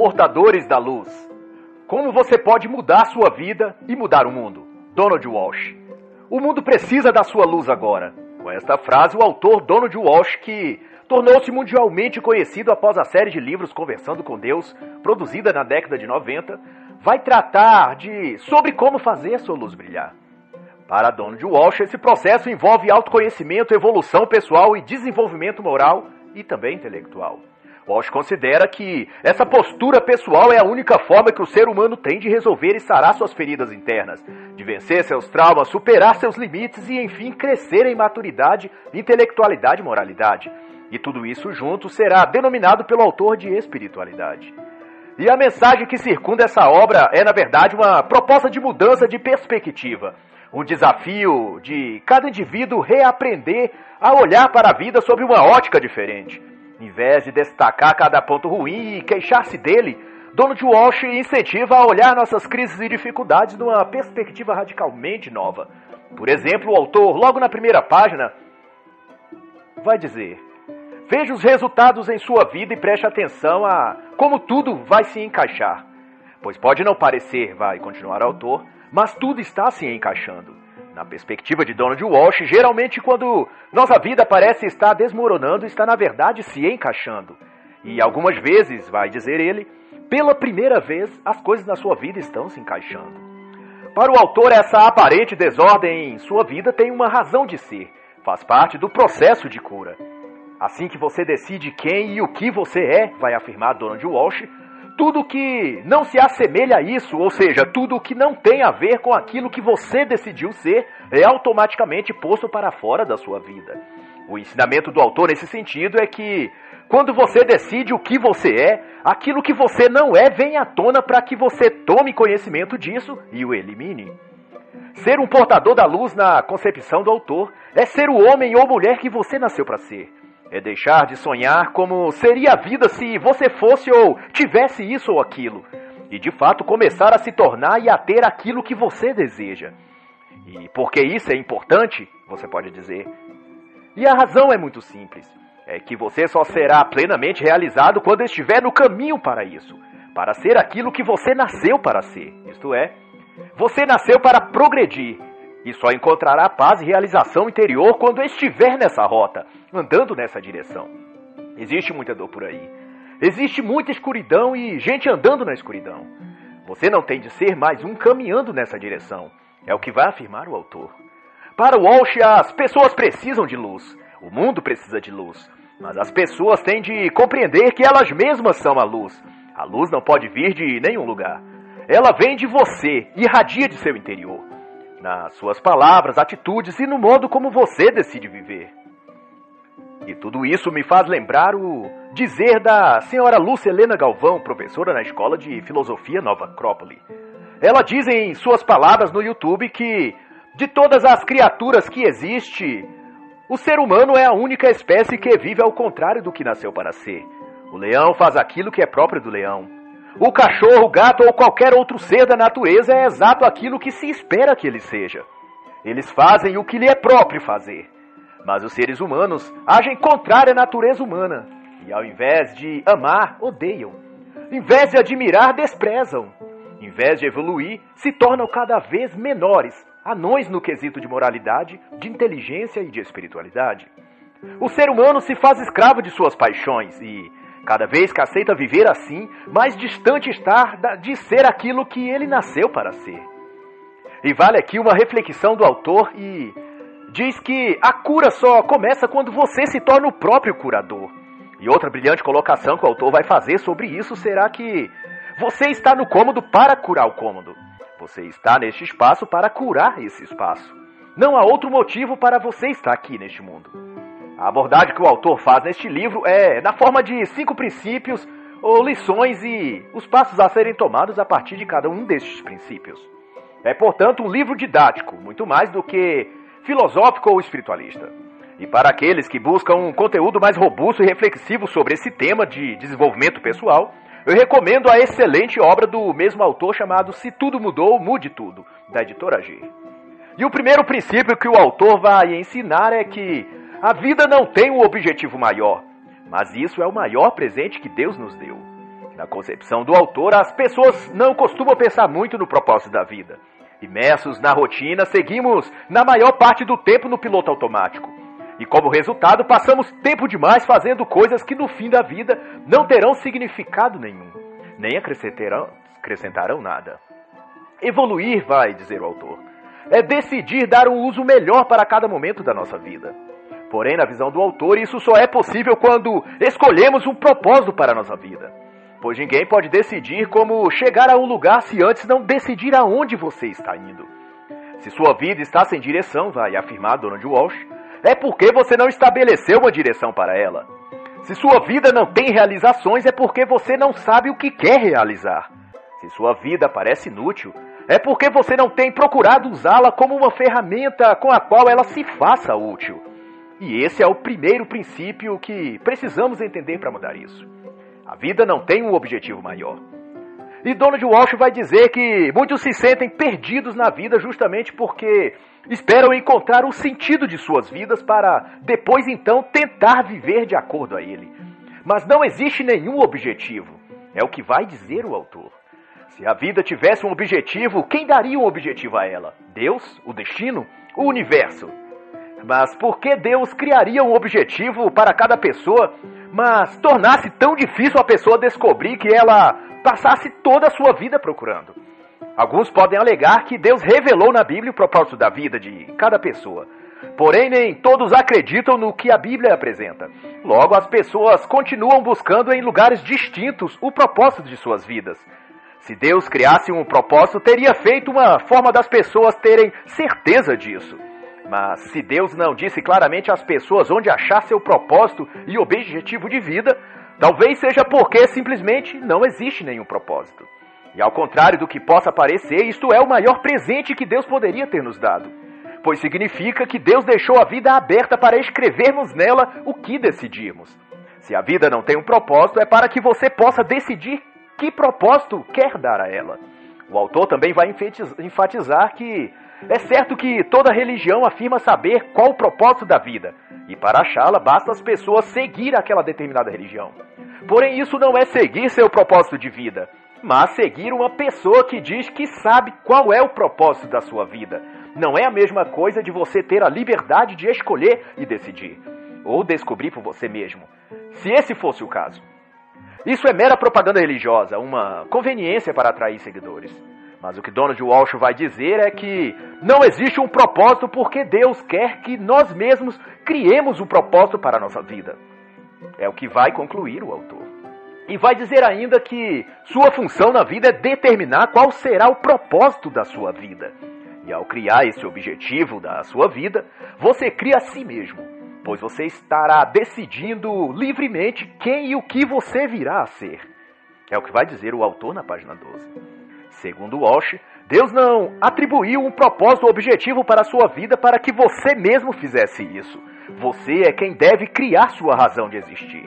Portadores da luz. Como você pode mudar sua vida e mudar o mundo? Donald Walsh. O mundo precisa da sua luz agora. Com esta frase, o autor Donald Walsh, que tornou-se mundialmente conhecido após a série de livros Conversando com Deus, produzida na década de 90, vai tratar de sobre como fazer sua luz brilhar. Para Donald Walsh, esse processo envolve autoconhecimento, evolução pessoal e desenvolvimento moral e também intelectual. Walsh considera que essa postura pessoal é a única forma que o ser humano tem de resolver e sarar suas feridas internas, de vencer seus traumas, superar seus limites e, enfim, crescer em maturidade, intelectualidade e moralidade. E tudo isso junto será denominado pelo autor de espiritualidade. E a mensagem que circunda essa obra é, na verdade, uma proposta de mudança de perspectiva. Um desafio de cada indivíduo reaprender a olhar para a vida sob uma ótica diferente. Em vez de destacar cada ponto ruim e queixar-se dele, Donald Walsh incentiva a olhar nossas crises e dificuldades numa perspectiva radicalmente nova. Por exemplo, o autor, logo na primeira página, vai dizer: Veja os resultados em sua vida e preste atenção a como tudo vai se encaixar. Pois pode não parecer, vai continuar o autor, mas tudo está se encaixando. Na perspectiva de Donald Walsh, geralmente quando nossa vida parece estar desmoronando, está na verdade se encaixando. E algumas vezes, vai dizer ele, pela primeira vez as coisas na sua vida estão se encaixando. Para o autor, essa aparente desordem em sua vida tem uma razão de ser, faz parte do processo de cura. Assim que você decide quem e o que você é, vai afirmar Donald Walsh, tudo que não se assemelha a isso, ou seja, tudo que não tem a ver com aquilo que você decidiu ser, é automaticamente posto para fora da sua vida. O ensinamento do autor nesse sentido é que quando você decide o que você é, aquilo que você não é vem à tona para que você tome conhecimento disso e o elimine. Ser um portador da luz na concepção do autor é ser o homem ou mulher que você nasceu para ser. É deixar de sonhar como seria a vida se você fosse ou tivesse isso ou aquilo. E de fato começar a se tornar e a ter aquilo que você deseja. E porque isso é importante, você pode dizer. E a razão é muito simples. É que você só será plenamente realizado quando estiver no caminho para isso. Para ser aquilo que você nasceu para ser. Isto é, você nasceu para progredir e só encontrará paz e realização interior quando estiver nessa rota, andando nessa direção. Existe muita dor por aí. Existe muita escuridão e gente andando na escuridão. Você não tem de ser mais um caminhando nessa direção. É o que vai afirmar o autor. Para Walsh, as pessoas precisam de luz. O mundo precisa de luz. Mas as pessoas têm de compreender que elas mesmas são a luz. A luz não pode vir de nenhum lugar. Ela vem de você, irradia de seu interior nas suas palavras, atitudes e no modo como você decide viver. E tudo isso me faz lembrar o dizer da senhora Lúcia Helena Galvão, professora na Escola de Filosofia Nova Acrópole. Ela diz em suas palavras no YouTube que, de todas as criaturas que existe, o ser humano é a única espécie que vive ao contrário do que nasceu para ser. O leão faz aquilo que é próprio do leão. O cachorro, o gato ou qualquer outro ser da natureza é exato aquilo que se espera que ele seja. Eles fazem o que lhe é próprio fazer. Mas os seres humanos agem contrário à natureza humana. E ao invés de amar, odeiam. Em vez de admirar, desprezam. Em vez de evoluir, se tornam cada vez menores, anões no quesito de moralidade, de inteligência e de espiritualidade. O ser humano se faz escravo de suas paixões e, Cada vez que aceita viver assim, mais distante está de ser aquilo que ele nasceu para ser. E vale aqui uma reflexão do autor e diz que a cura só começa quando você se torna o próprio curador. E outra brilhante colocação que o autor vai fazer sobre isso será que você está no cômodo para curar o cômodo. Você está neste espaço para curar esse espaço. Não há outro motivo para você estar aqui neste mundo. A abordagem que o autor faz neste livro é na forma de cinco princípios ou lições e os passos a serem tomados a partir de cada um destes princípios. É, portanto, um livro didático, muito mais do que filosófico ou espiritualista. E para aqueles que buscam um conteúdo mais robusto e reflexivo sobre esse tema de desenvolvimento pessoal, eu recomendo a excelente obra do mesmo autor chamado Se Tudo Mudou, Mude Tudo, da editora G. E o primeiro princípio que o autor vai ensinar é que a vida não tem um objetivo maior, mas isso é o maior presente que Deus nos deu. Na concepção do autor, as pessoas não costumam pensar muito no propósito da vida. Imersos na rotina, seguimos na maior parte do tempo no piloto automático. E como resultado, passamos tempo demais fazendo coisas que no fim da vida não terão significado nenhum, nem acrescentarão, acrescentarão nada. Evoluir, vai dizer o autor, é decidir dar um uso melhor para cada momento da nossa vida. Porém, na visão do autor, isso só é possível quando escolhemos um propósito para a nossa vida. Pois ninguém pode decidir como chegar a um lugar se antes não decidir aonde você está indo. Se sua vida está sem direção, vai afirmar Donald Walsh, é porque você não estabeleceu uma direção para ela. Se sua vida não tem realizações, é porque você não sabe o que quer realizar. Se sua vida parece inútil, é porque você não tem procurado usá-la como uma ferramenta com a qual ela se faça útil. E esse é o primeiro princípio que precisamos entender para mudar isso. A vida não tem um objetivo maior. E Donald Walsh vai dizer que muitos se sentem perdidos na vida justamente porque esperam encontrar o sentido de suas vidas para depois então tentar viver de acordo a ele. Mas não existe nenhum objetivo. É o que vai dizer o autor. Se a vida tivesse um objetivo, quem daria um objetivo a ela? Deus? O destino? O universo? Mas por que Deus criaria um objetivo para cada pessoa, mas tornasse tão difícil a pessoa descobrir que ela passasse toda a sua vida procurando? Alguns podem alegar que Deus revelou na Bíblia o propósito da vida de cada pessoa. Porém, nem todos acreditam no que a Bíblia apresenta. Logo, as pessoas continuam buscando em lugares distintos o propósito de suas vidas. Se Deus criasse um propósito, teria feito uma forma das pessoas terem certeza disso. Mas se Deus não disse claramente às pessoas onde achar seu propósito e objetivo de vida, talvez seja porque simplesmente não existe nenhum propósito. E ao contrário do que possa parecer, isto é o maior presente que Deus poderia ter nos dado. Pois significa que Deus deixou a vida aberta para escrevermos nela o que decidirmos. Se a vida não tem um propósito, é para que você possa decidir que propósito quer dar a ela. O autor também vai enfatizar que é certo que toda religião afirma saber qual o propósito da vida, e para achá-la basta as pessoas seguir aquela determinada religião. Porém, isso não é seguir seu propósito de vida, mas seguir uma pessoa que diz que sabe qual é o propósito da sua vida. Não é a mesma coisa de você ter a liberdade de escolher e decidir, ou descobrir por você mesmo, se esse fosse o caso. Isso é mera propaganda religiosa, uma conveniência para atrair seguidores. Mas o que Donald Walsh vai dizer é que não existe um propósito porque Deus quer que nós mesmos criemos um propósito para a nossa vida. É o que vai concluir o autor. E vai dizer ainda que sua função na vida é determinar qual será o propósito da sua vida. E ao criar esse objetivo da sua vida, você cria a si mesmo, pois você estará decidindo livremente quem e o que você virá a ser. É o que vai dizer o autor na página 12. Segundo Walsh, Deus não atribuiu um propósito objetivo para a sua vida para que você mesmo fizesse isso. Você é quem deve criar sua razão de existir.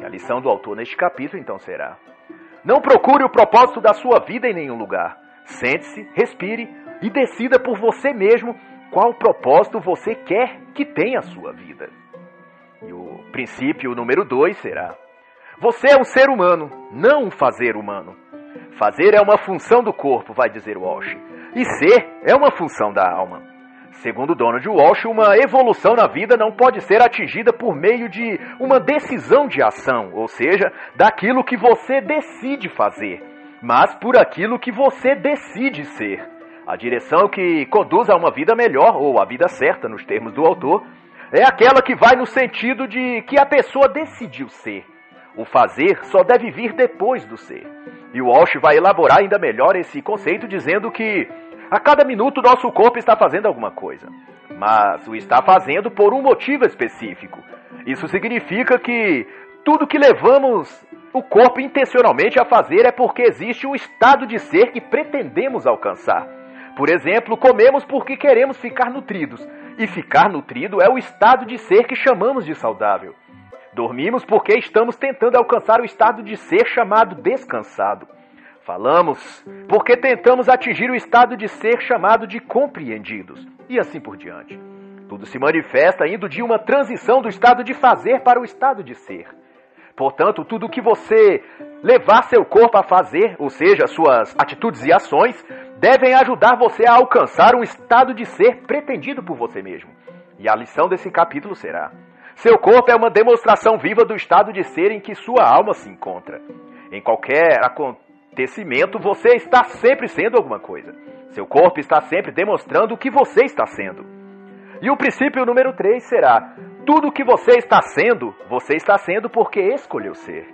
E a lição do autor neste capítulo então será: Não procure o propósito da sua vida em nenhum lugar. Sente-se, respire e decida por você mesmo qual propósito você quer que tenha a sua vida. E o princípio número dois será: Você é um ser humano, não um fazer humano. Fazer é uma função do corpo, vai dizer Walsh, e ser é uma função da alma. Segundo Donald Walsh, uma evolução na vida não pode ser atingida por meio de uma decisão de ação, ou seja, daquilo que você decide fazer, mas por aquilo que você decide ser. A direção que conduz a uma vida melhor, ou a vida certa, nos termos do autor, é aquela que vai no sentido de que a pessoa decidiu ser. O fazer só deve vir depois do ser. E o Walsh vai elaborar ainda melhor esse conceito dizendo que a cada minuto nosso corpo está fazendo alguma coisa, mas o está fazendo por um motivo específico. Isso significa que tudo que levamos o corpo intencionalmente a fazer é porque existe um estado de ser que pretendemos alcançar. Por exemplo, comemos porque queremos ficar nutridos, e ficar nutrido é o estado de ser que chamamos de saudável. Dormimos porque estamos tentando alcançar o estado de ser chamado descansado. Falamos porque tentamos atingir o estado de ser chamado de compreendidos. E assim por diante. Tudo se manifesta indo de uma transição do estado de fazer para o estado de ser. Portanto, tudo que você levar seu corpo a fazer, ou seja, suas atitudes e ações, devem ajudar você a alcançar um estado de ser pretendido por você mesmo. E a lição desse capítulo será: seu corpo é uma demonstração viva do estado de ser em que sua alma se encontra. Em qualquer acontecimento, você está sempre sendo alguma coisa. Seu corpo está sempre demonstrando o que você está sendo. E o princípio número 3 será: tudo o que você está sendo, você está sendo porque escolheu ser.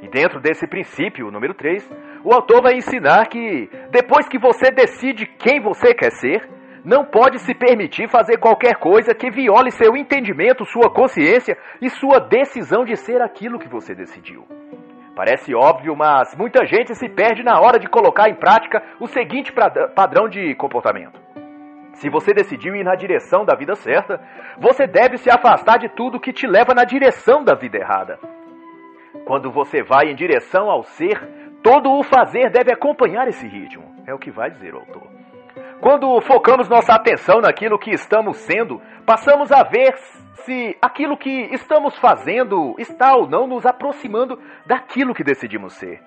E dentro desse princípio, número 3, o autor vai ensinar que depois que você decide quem você quer ser, não pode se permitir fazer qualquer coisa que viole seu entendimento, sua consciência e sua decisão de ser aquilo que você decidiu. Parece óbvio, mas muita gente se perde na hora de colocar em prática o seguinte padrão de comportamento. Se você decidiu ir na direção da vida certa, você deve se afastar de tudo que te leva na direção da vida errada. Quando você vai em direção ao ser, todo o fazer deve acompanhar esse ritmo. É o que vai dizer o autor. Quando focamos nossa atenção naquilo que estamos sendo, passamos a ver se aquilo que estamos fazendo está ou não nos aproximando daquilo que decidimos ser.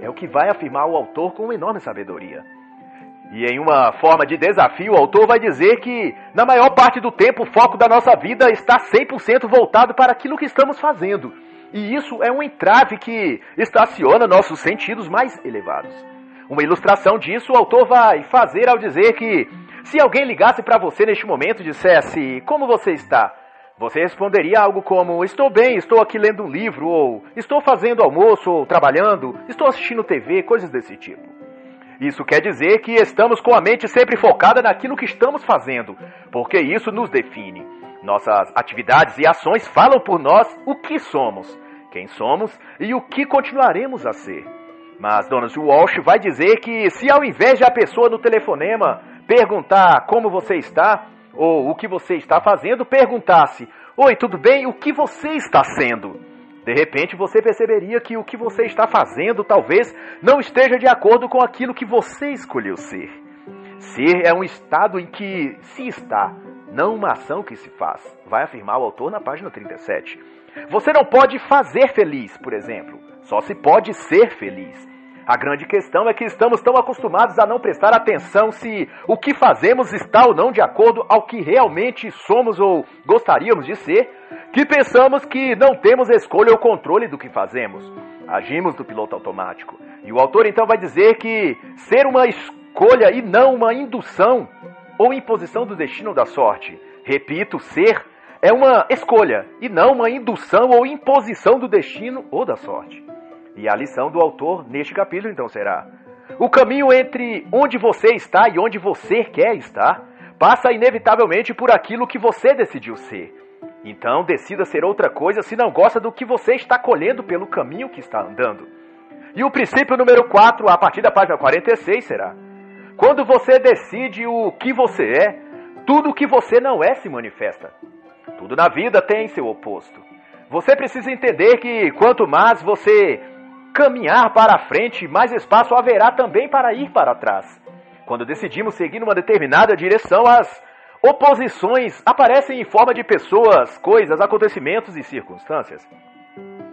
É o que vai afirmar o autor com enorme sabedoria. E em uma forma de desafio, o autor vai dizer que, na maior parte do tempo, o foco da nossa vida está 100% voltado para aquilo que estamos fazendo. E isso é um entrave que estaciona nossos sentidos mais elevados. Uma ilustração disso o autor vai fazer ao dizer que, se alguém ligasse para você neste momento e dissesse: Como você está? Você responderia algo como: Estou bem, estou aqui lendo um livro, ou Estou fazendo almoço, ou trabalhando, estou assistindo TV, coisas desse tipo. Isso quer dizer que estamos com a mente sempre focada naquilo que estamos fazendo, porque isso nos define. Nossas atividades e ações falam por nós o que somos, quem somos e o que continuaremos a ser. Mas Donald Walsh vai dizer que se ao invés de a pessoa no telefonema perguntar como você está ou o que você está fazendo, perguntasse: Oi, tudo bem? O que você está sendo? De repente você perceberia que o que você está fazendo talvez não esteja de acordo com aquilo que você escolheu ser. Ser é um estado em que se está, não uma ação que se faz, vai afirmar o autor na página 37. Você não pode fazer feliz, por exemplo, só se pode ser feliz. A grande questão é que estamos tão acostumados a não prestar atenção se o que fazemos está ou não de acordo ao que realmente somos ou gostaríamos de ser, que pensamos que não temos escolha ou controle do que fazemos. Agimos do piloto automático. E o autor então vai dizer que ser uma escolha e não uma indução ou imposição do destino da sorte. Repito, ser é uma escolha e não uma indução ou imposição do destino ou da sorte. E a lição do autor neste capítulo então será: o caminho entre onde você está e onde você quer estar passa inevitavelmente por aquilo que você decidiu ser. Então decida ser outra coisa se não gosta do que você está colhendo pelo caminho que está andando. E o princípio número 4, a partir da página 46, será: quando você decide o que você é, tudo o que você não é se manifesta. Tudo na vida tem seu oposto. Você precisa entender que quanto mais você caminhar para a frente, mais espaço haverá também para ir para trás. Quando decidimos seguir numa determinada direção, as oposições aparecem em forma de pessoas, coisas, acontecimentos e circunstâncias.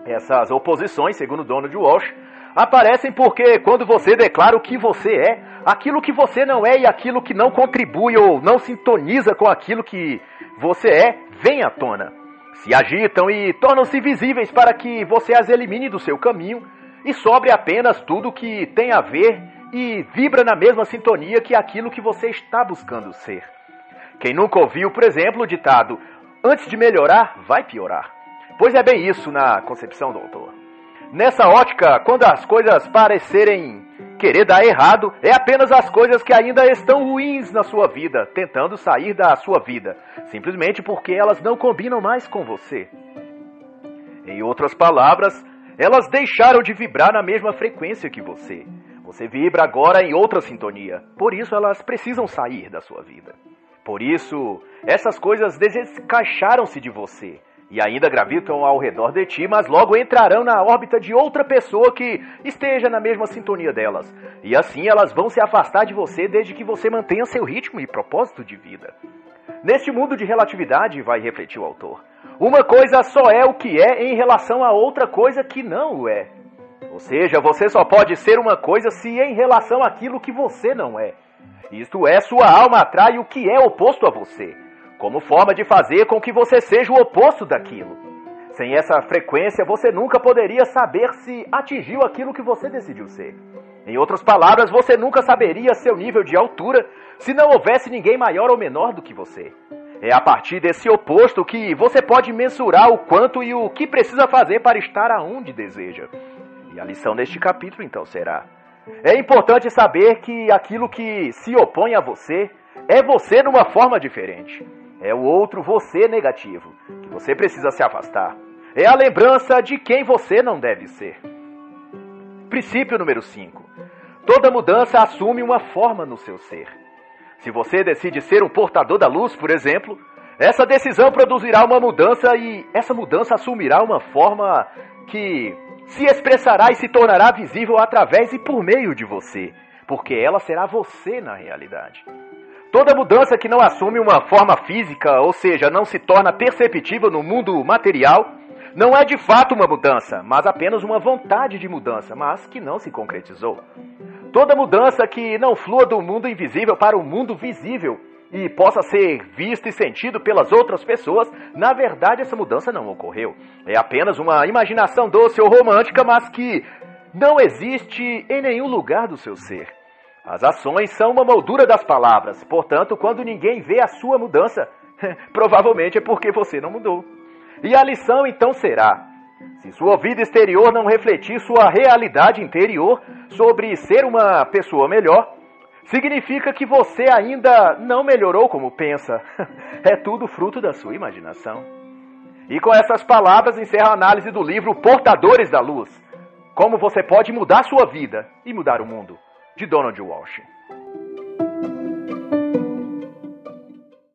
Essas oposições, segundo Donald Walsh, aparecem porque quando você declara o que você é, aquilo que você não é e aquilo que não contribui ou não sintoniza com aquilo que você é, vem à tona. Se agitam e tornam-se visíveis para que você as elimine do seu caminho e sobre apenas tudo que tem a ver e vibra na mesma sintonia que aquilo que você está buscando ser. Quem nunca ouviu, por exemplo, o ditado: antes de melhorar, vai piorar. Pois é bem isso na concepção do autor. Nessa ótica, quando as coisas parecerem querer dar errado, é apenas as coisas que ainda estão ruins na sua vida, tentando sair da sua vida, simplesmente porque elas não combinam mais com você. Em outras palavras, elas deixaram de vibrar na mesma frequência que você. Você vibra agora em outra sintonia. Por isso elas precisam sair da sua vida. Por isso, essas coisas desencaixaram-se de você e ainda gravitam ao redor de ti, mas logo entrarão na órbita de outra pessoa que esteja na mesma sintonia delas. E assim elas vão se afastar de você desde que você mantenha seu ritmo e propósito de vida. Neste mundo de relatividade, vai refletir o autor, Uma coisa só é o que é em relação a outra coisa que não o é. Ou seja, você só pode ser uma coisa se em relação àquilo que você não é. Isto é, sua alma atrai o que é oposto a você, como forma de fazer com que você seja o oposto daquilo. Sem essa frequência, você nunca poderia saber se atingiu aquilo que você decidiu ser. Em outras palavras, você nunca saberia seu nível de altura se não houvesse ninguém maior ou menor do que você. É a partir desse oposto que você pode mensurar o quanto e o que precisa fazer para estar aonde deseja. E a lição deste capítulo então será: é importante saber que aquilo que se opõe a você é você numa forma diferente. É o outro você negativo, que você precisa se afastar. É a lembrança de quem você não deve ser. Princípio número 5. Toda mudança assume uma forma no seu ser. Se você decide ser um portador da luz, por exemplo, essa decisão produzirá uma mudança e essa mudança assumirá uma forma que se expressará e se tornará visível através e por meio de você, porque ela será você na realidade. Toda mudança que não assume uma forma física, ou seja, não se torna perceptível no mundo material, não é de fato uma mudança, mas apenas uma vontade de mudança, mas que não se concretizou. Toda mudança que não flua do mundo invisível para o mundo visível e possa ser visto e sentido pelas outras pessoas, na verdade essa mudança não ocorreu. É apenas uma imaginação doce ou romântica, mas que não existe em nenhum lugar do seu ser. As ações são uma moldura das palavras, portanto, quando ninguém vê a sua mudança, provavelmente é porque você não mudou. E a lição então será: se sua vida exterior não refletir sua realidade interior sobre ser uma pessoa melhor, significa que você ainda não melhorou como pensa. É tudo fruto da sua imaginação. E com essas palavras encerra a análise do livro Portadores da Luz. Como você pode mudar sua vida e mudar o mundo de Donald Walsh.